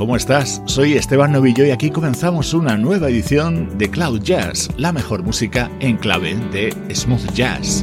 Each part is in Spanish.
¿Cómo estás? Soy Esteban Novillo y aquí comenzamos una nueva edición de Cloud Jazz, la mejor música en clave de smooth jazz.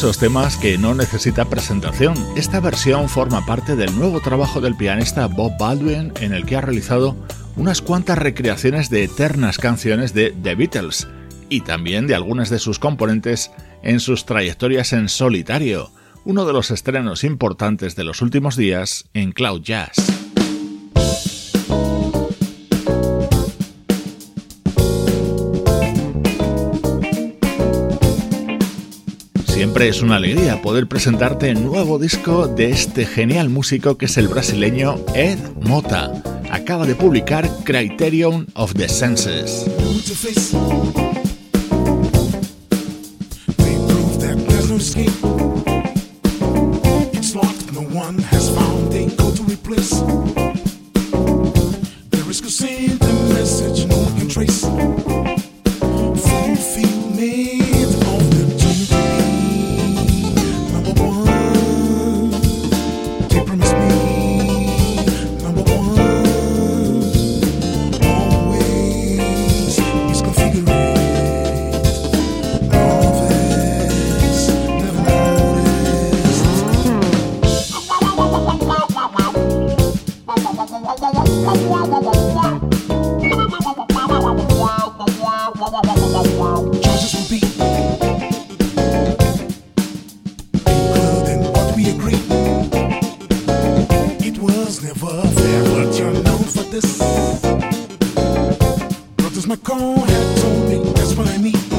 Esos temas que no necesita presentación. Esta versión forma parte del nuevo trabajo del pianista Bob Baldwin en el que ha realizado unas cuantas recreaciones de eternas canciones de The Beatles y también de algunas de sus componentes en sus trayectorias en solitario, uno de los estrenos importantes de los últimos días en Cloud Jazz. Siempre es una alegría poder presentarte el nuevo disco de este genial músico que es el brasileño Ed Mota. Acaba de publicar Criterion of the Senses. my call had told me that's what I need.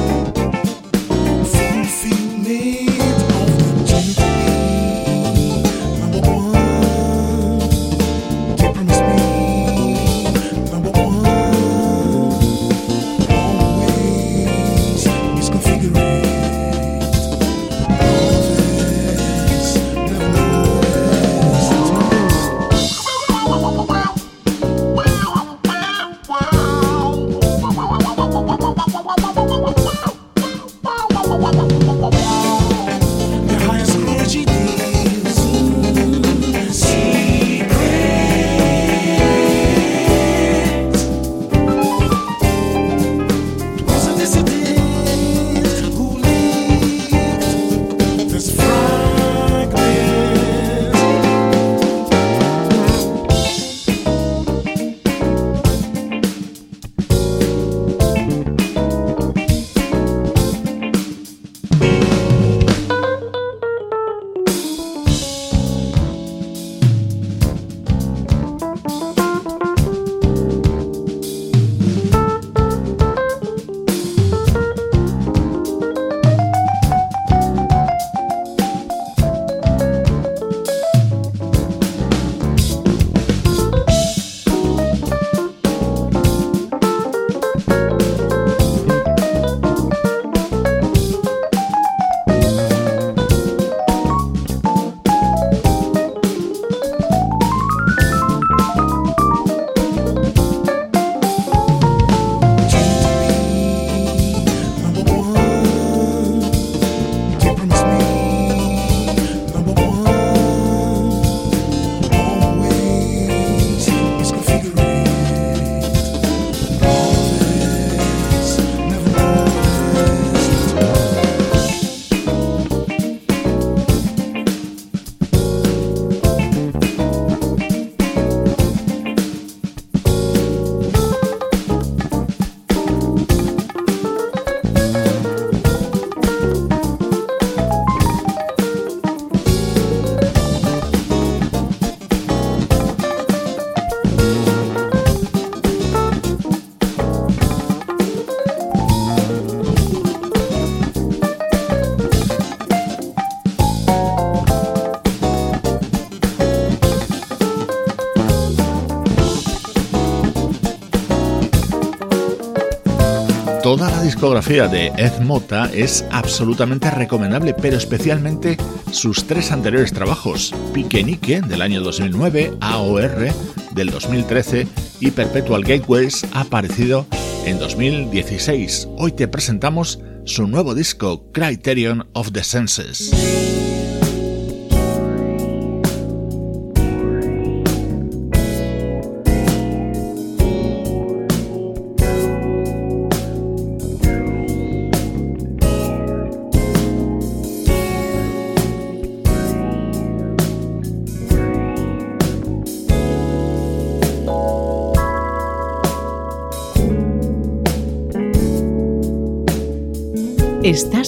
Discografía de Ed Mota es absolutamente recomendable, pero especialmente sus tres anteriores trabajos, Piquenique del año 2009, AOR del 2013 y Perpetual Gateways aparecido en 2016. Hoy te presentamos su nuevo disco Criterion of the Senses.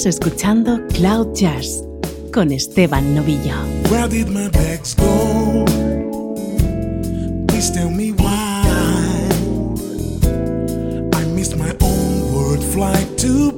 Escuchando Cloud Jazz con Esteban Novillo. Where did my bags go? Please tell me why. I missed my own word flight to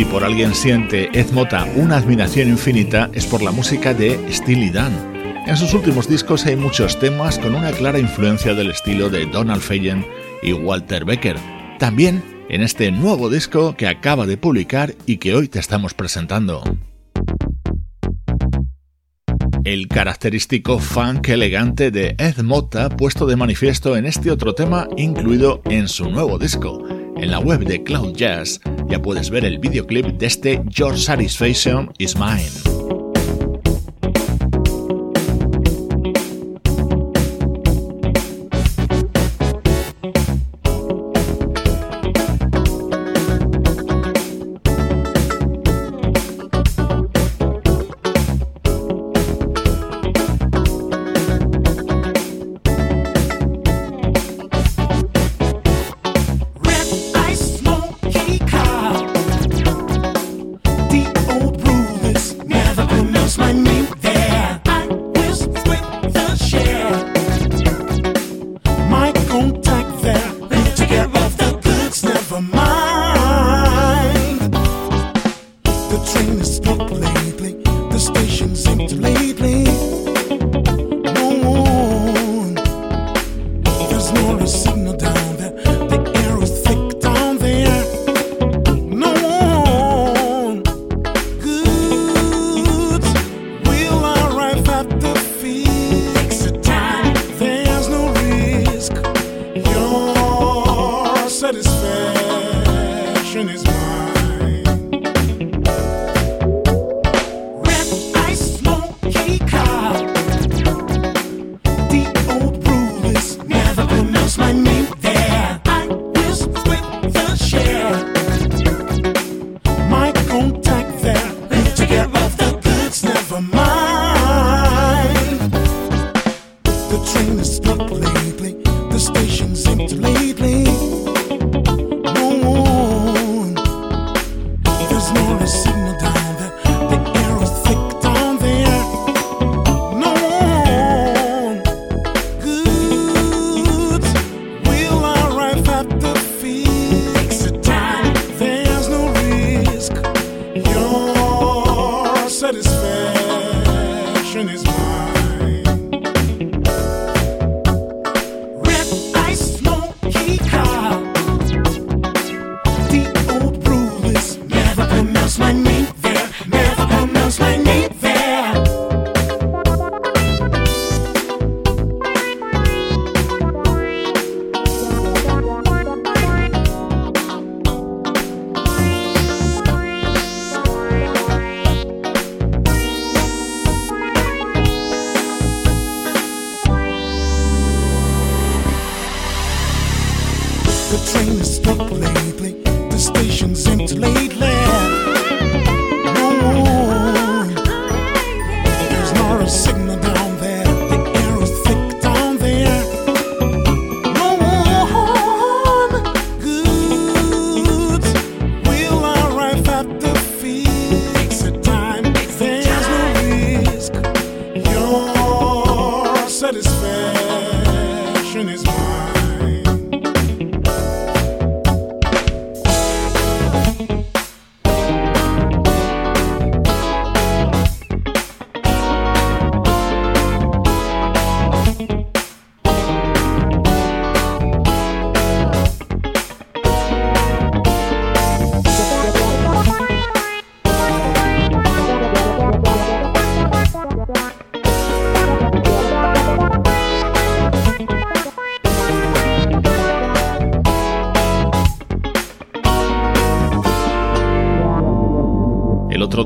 Si por alguien siente Ed Mota una admiración infinita es por la música de Steely Dan. En sus últimos discos hay muchos temas con una clara influencia del estilo de Donald Fagen y Walter Becker. También en este nuevo disco que acaba de publicar y que hoy te estamos presentando. El característico funk elegante de Ed Mota puesto de manifiesto en este otro tema incluido en su nuevo disco. En la web de Cloud Jazz ya puedes ver el videoclip de este Your Satisfaction is Mine.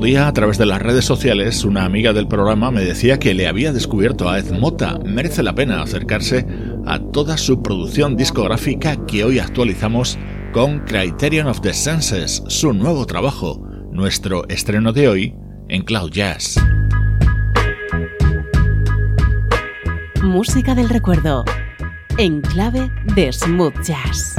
Día, a través de las redes sociales, una amiga del programa me decía que le había descubierto a Ed Mota. Merece la pena acercarse a toda su producción discográfica que hoy actualizamos con Criterion of the Senses, su nuevo trabajo, nuestro estreno de hoy en Cloud Jazz. Música del recuerdo, en clave de smooth jazz.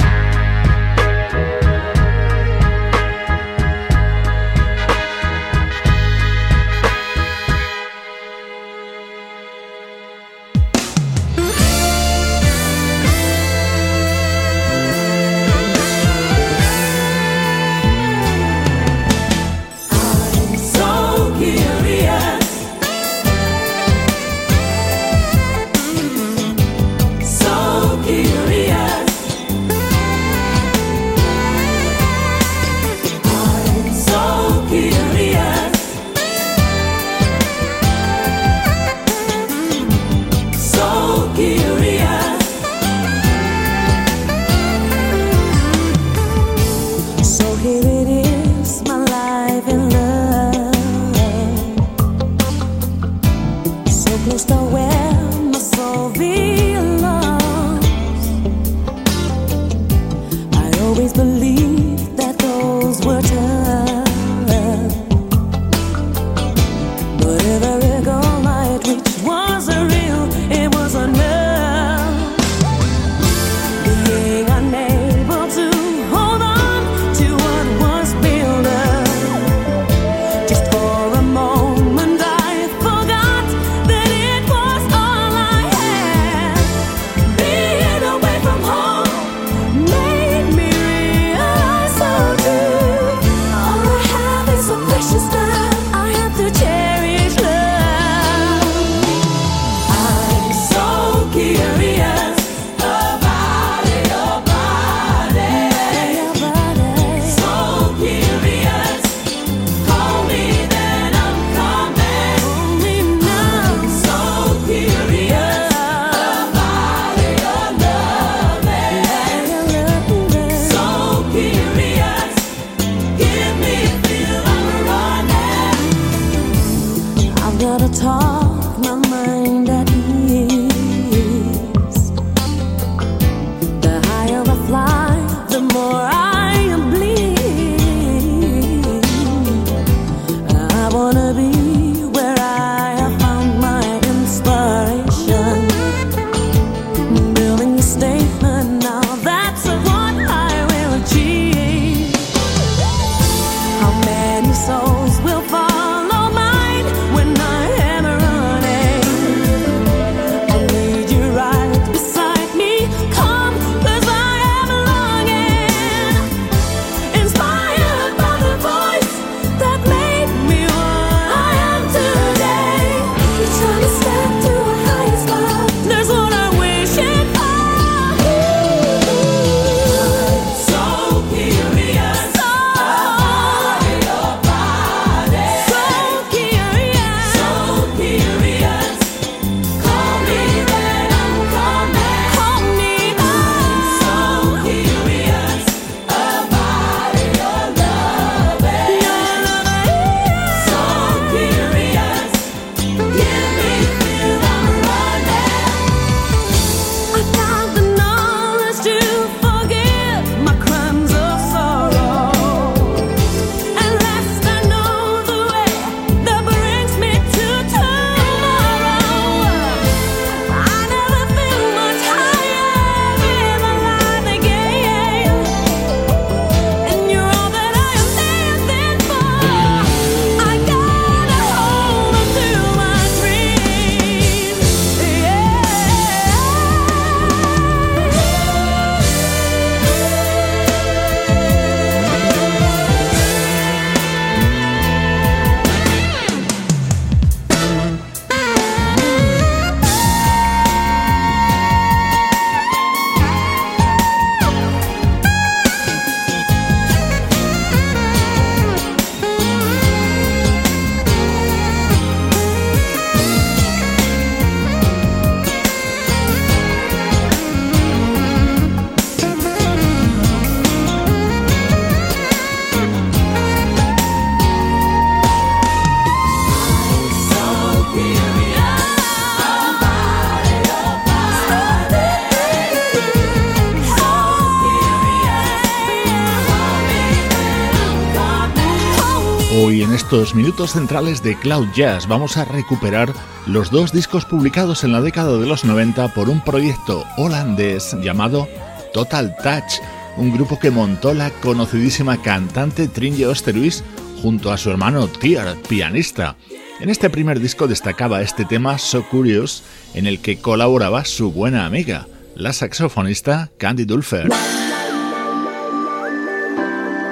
Estos minutos centrales de Cloud Jazz vamos a recuperar los dos discos publicados en la década de los 90 por un proyecto holandés llamado Total Touch, un grupo que montó la conocidísima cantante Trinje Osterhuis junto a su hermano Tier, pianista. En este primer disco destacaba este tema So Curious, en el que colaboraba su buena amiga, la saxofonista Candy Dulfer.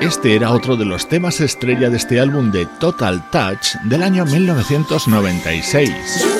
Este era otro de los temas estrella de este álbum de Total Touch del año 1996.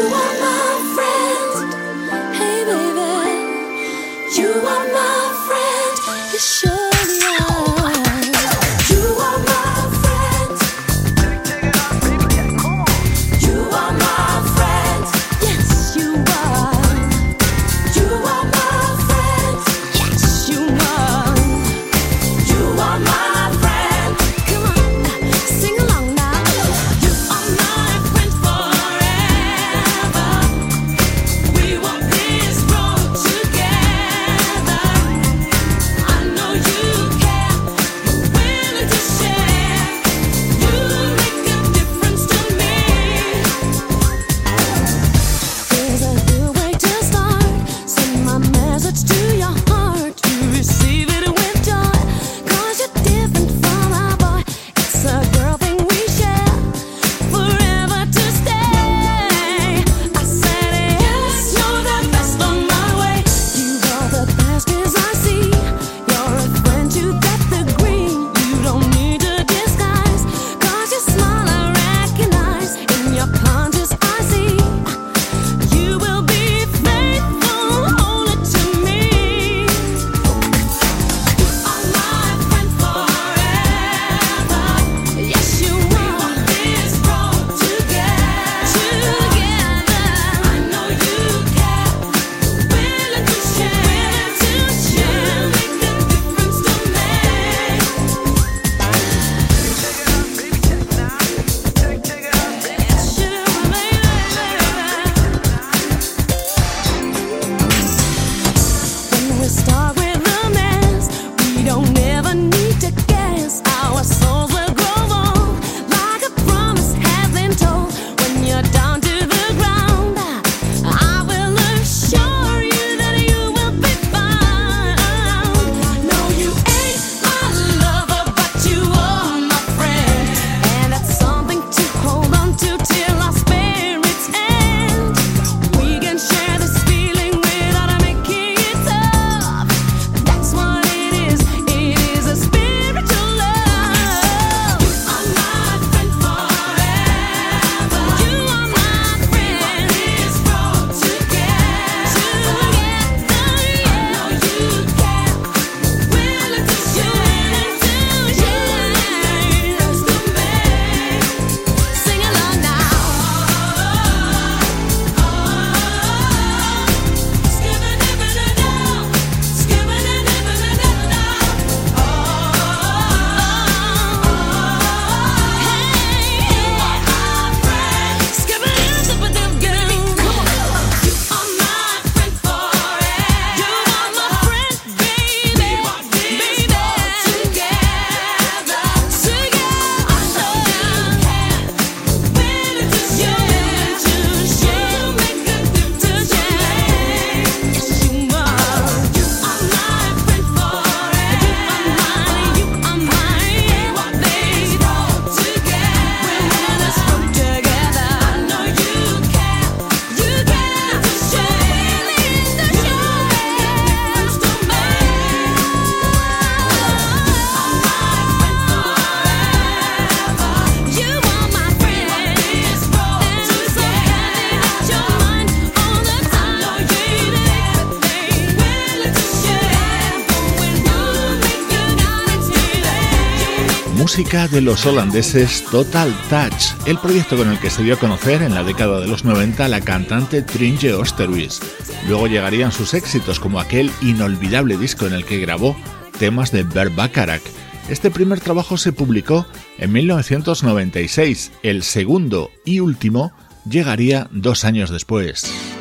Música de los holandeses Total Touch, el proyecto con el que se dio a conocer en la década de los 90 la cantante Trinje Oosterhuis. Luego llegarían sus éxitos como aquel inolvidable disco en el que grabó temas de Bert Bacharach. Este primer trabajo se publicó en 1996, el segundo y último llegaría dos años después.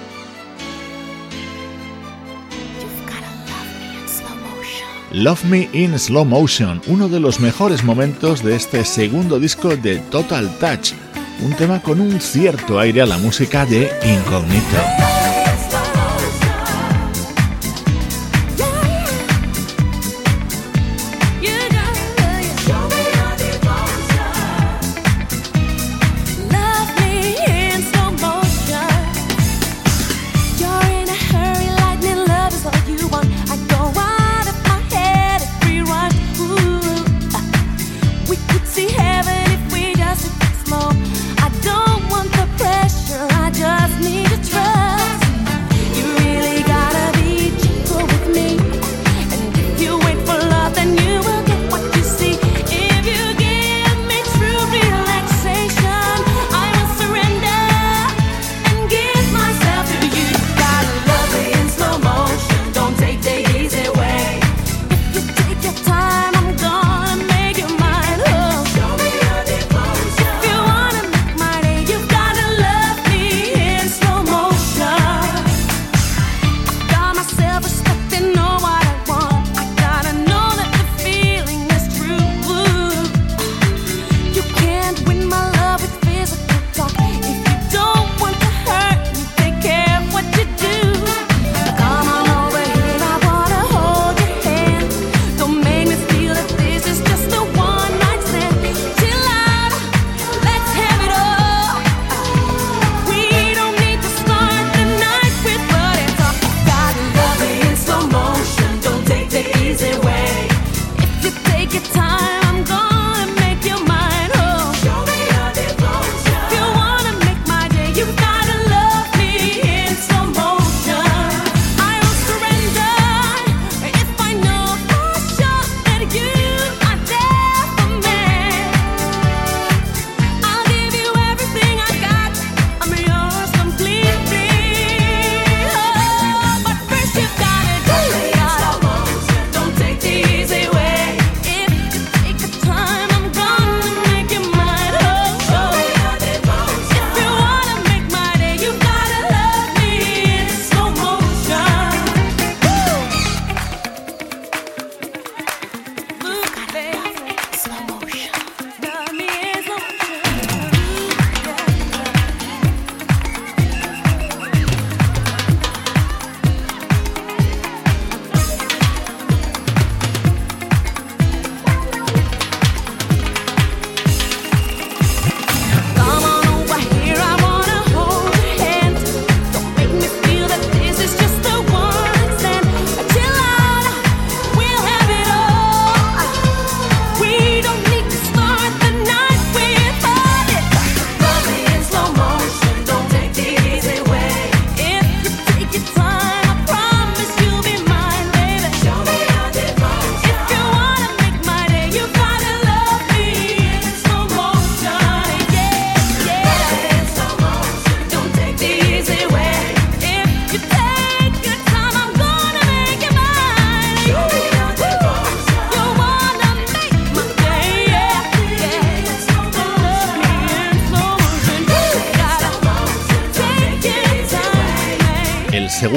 Love Me in Slow Motion, uno de los mejores momentos de este segundo disco de Total Touch, un tema con un cierto aire a la música de Incognito.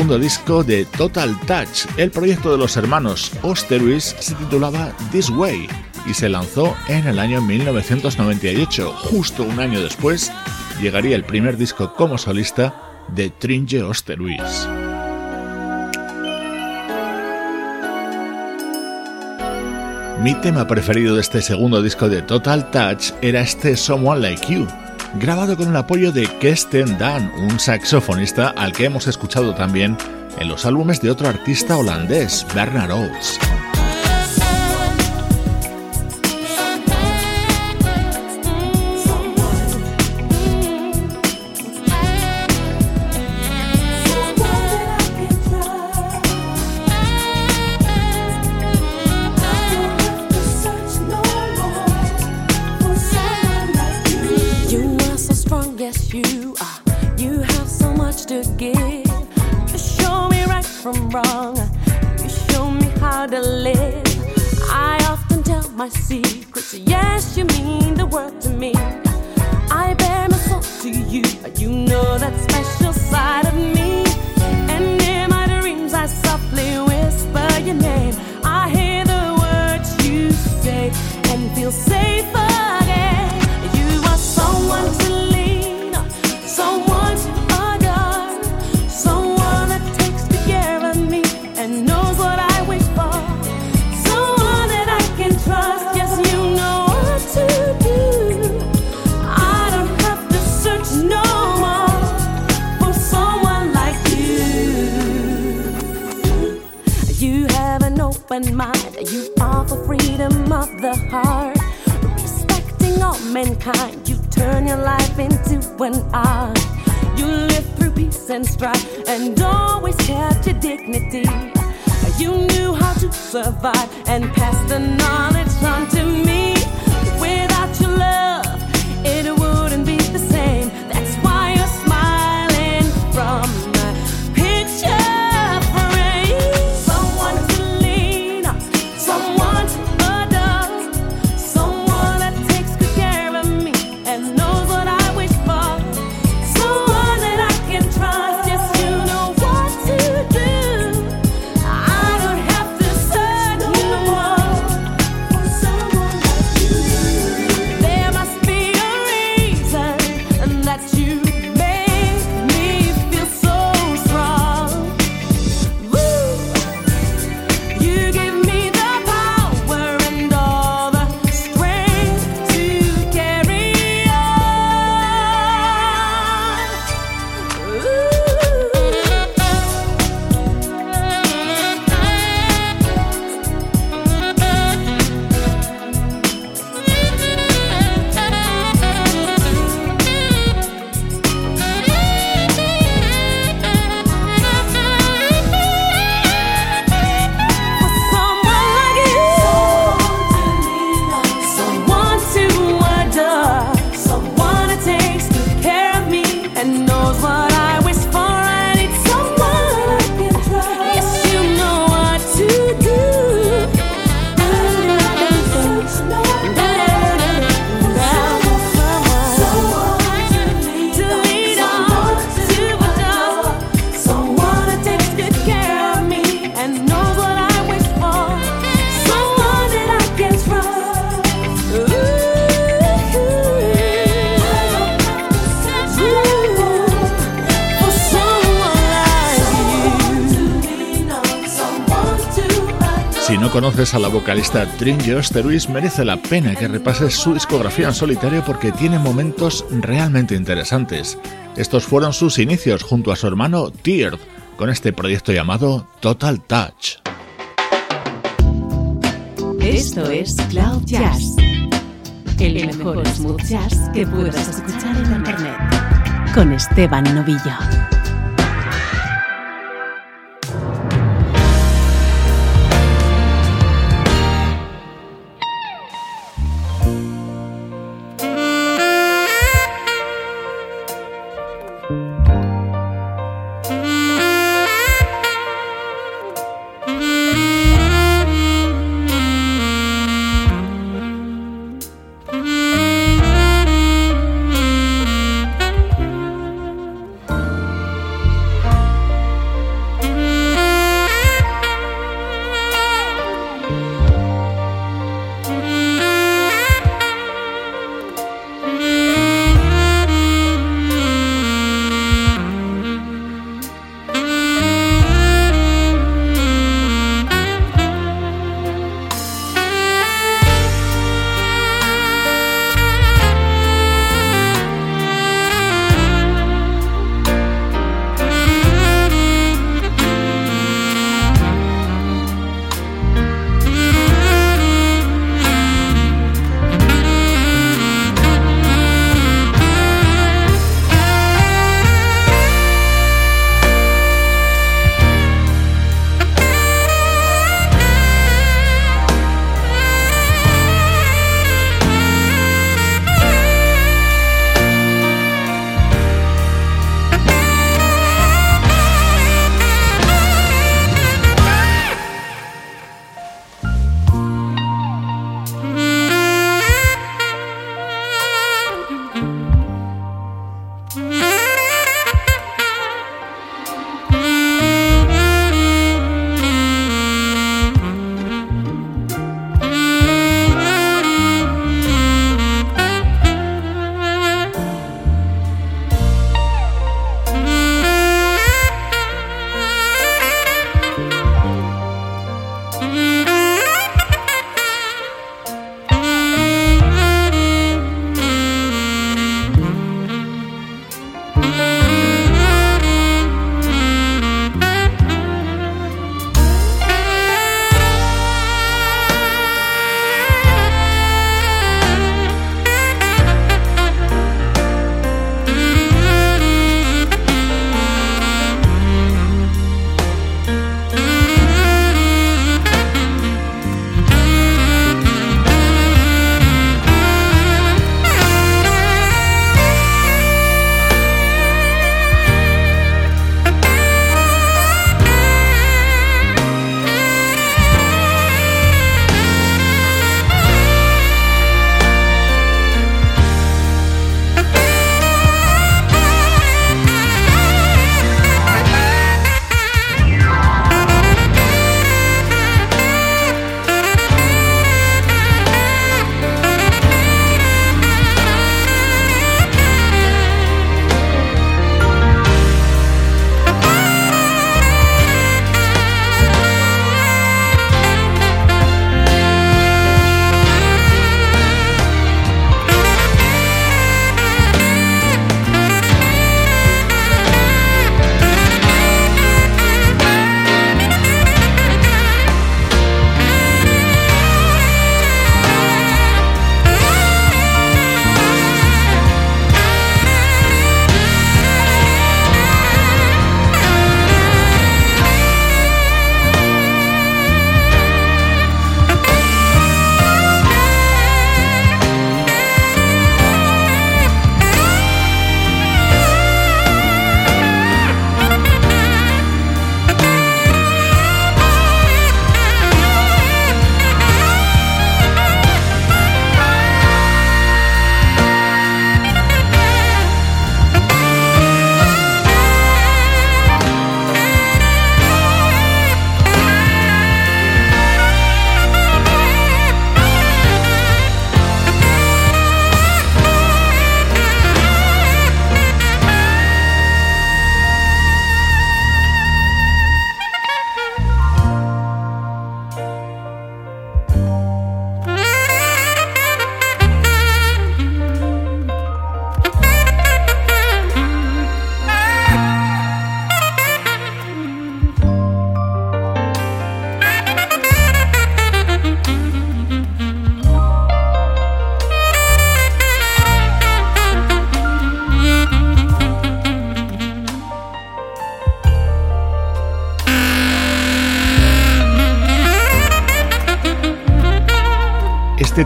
Segundo disco de Total Touch. El proyecto de los hermanos Osterwitz se titulaba This Way y se lanzó en el año 1998. Justo un año después llegaría el primer disco como solista de Tringe Osterwitz. Mi tema preferido de este segundo disco de Total Touch era este Someone Like You grabado con el apoyo de Kesten Dan, un saxofonista al que hemos escuchado también en los álbumes de otro artista holandés, Bernard Oates. and strive and always kept your dignity. You knew how to survive and pass the night. conoces a la vocalista Trin Luis merece la pena que repases su discografía en solitario porque tiene momentos realmente interesantes. Estos fueron sus inicios junto a su hermano Teard con este proyecto llamado Total Touch. Esto es Cloud Jazz, el mejor smooth jazz que puedas escuchar en internet, con Esteban Novillo.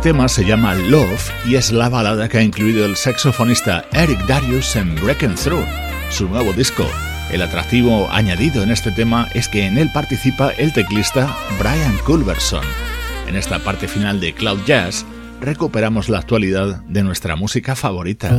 Tema se llama Love y es la balada que ha incluido el saxofonista Eric Darius en Breaking Through, su nuevo disco. El atractivo añadido en este tema es que en él participa el teclista Brian Culberson. En esta parte final de Cloud Jazz recuperamos la actualidad de nuestra música favorita.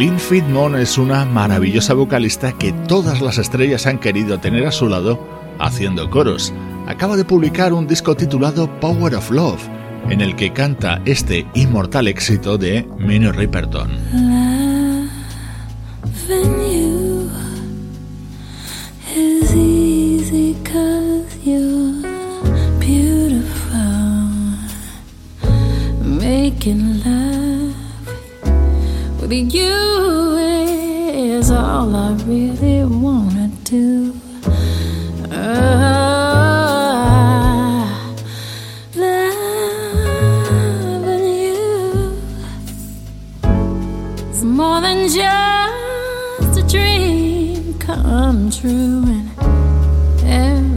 Lynn Fitmon es una maravillosa vocalista que todas las estrellas han querido tener a su lado haciendo coros acaba de publicar un disco titulado Power of Love, en el que canta este inmortal éxito de Minnie Riperton. Making love with you It's more than just a dream come true, and every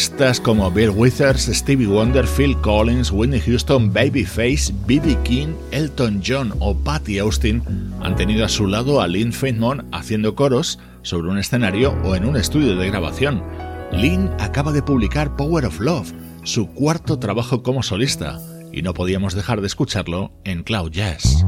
artistas como Bill Withers, Stevie Wonder, Phil Collins, Whitney Houston, Babyface, B.B. King, Elton John o Patty Austin han tenido a su lado a Lynn Feynman haciendo coros sobre un escenario o en un estudio de grabación. Lynn acaba de publicar Power of Love, su cuarto trabajo como solista, y no podíamos dejar de escucharlo en Cloud Jazz.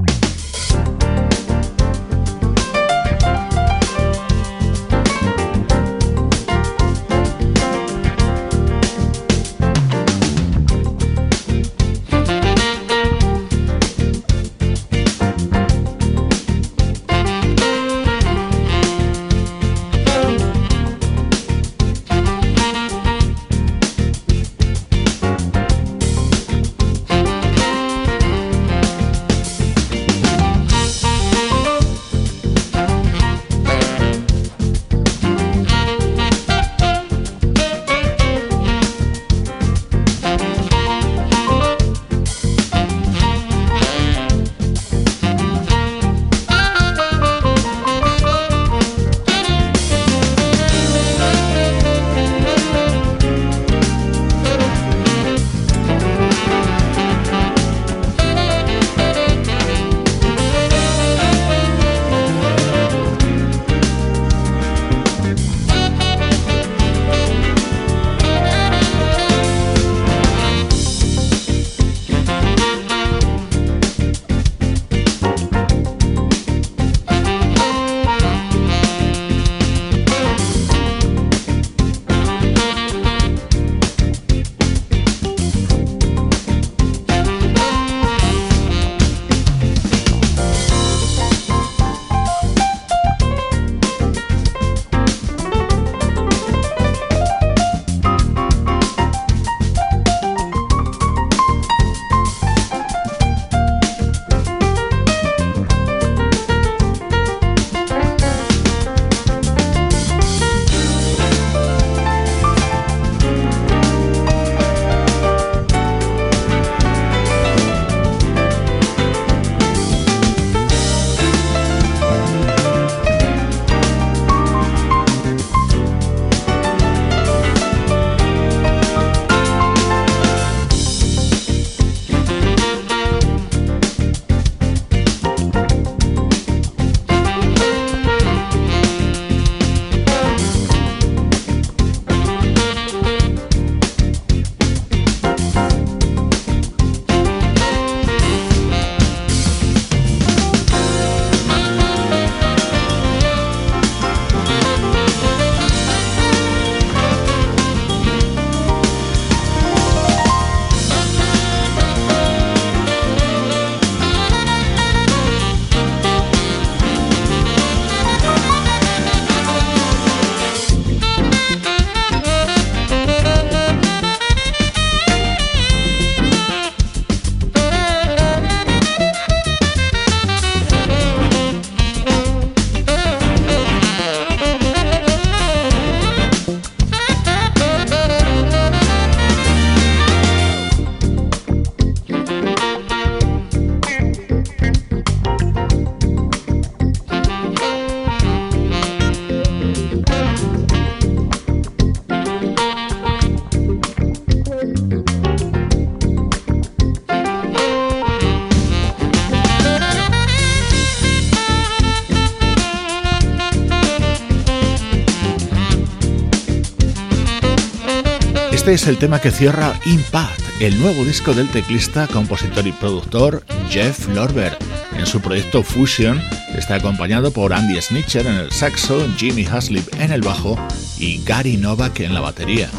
Este es el tema que cierra Impact, el nuevo disco del teclista, compositor y productor Jeff Lorber. En su proyecto Fusion está acompañado por Andy Snitcher en el saxo, Jimmy Haslip en el bajo y Gary Novak en la batería.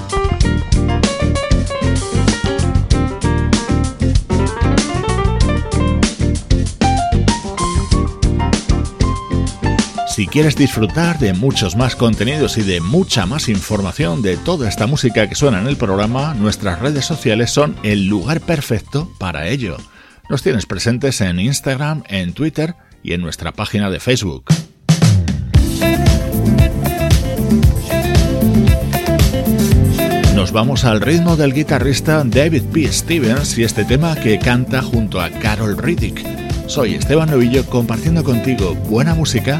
Si quieres disfrutar de muchos más contenidos y de mucha más información de toda esta música que suena en el programa, nuestras redes sociales son el lugar perfecto para ello. Nos tienes presentes en Instagram, en Twitter y en nuestra página de Facebook. Nos vamos al ritmo del guitarrista David P. Stevens y este tema que canta junto a Carol Riddick. Soy Esteban Novillo compartiendo contigo buena música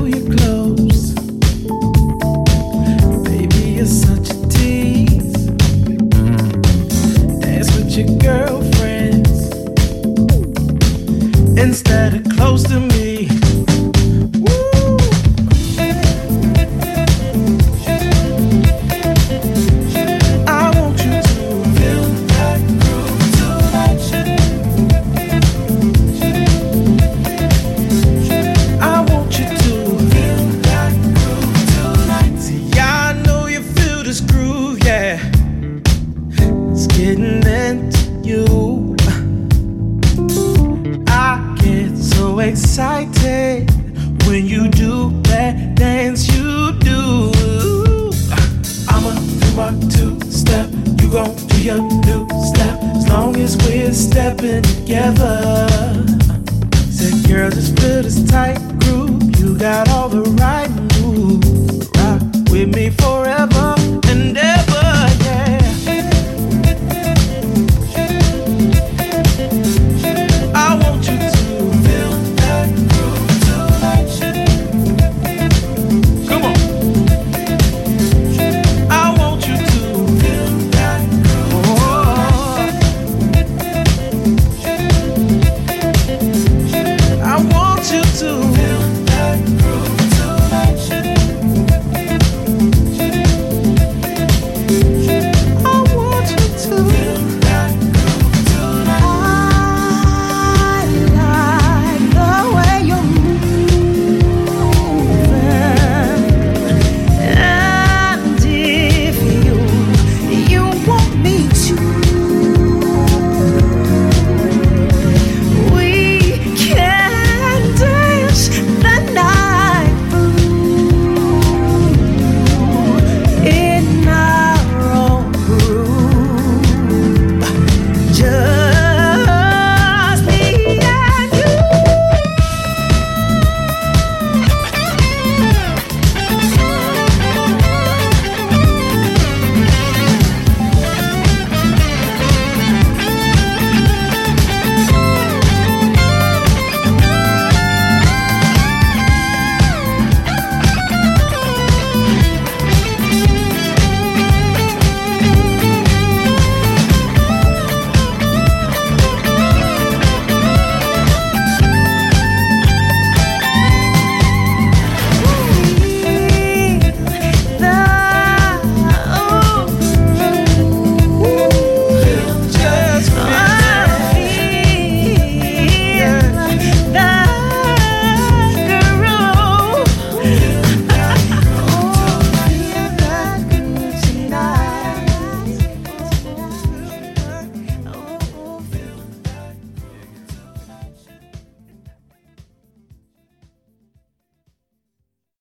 instead of close to me. together.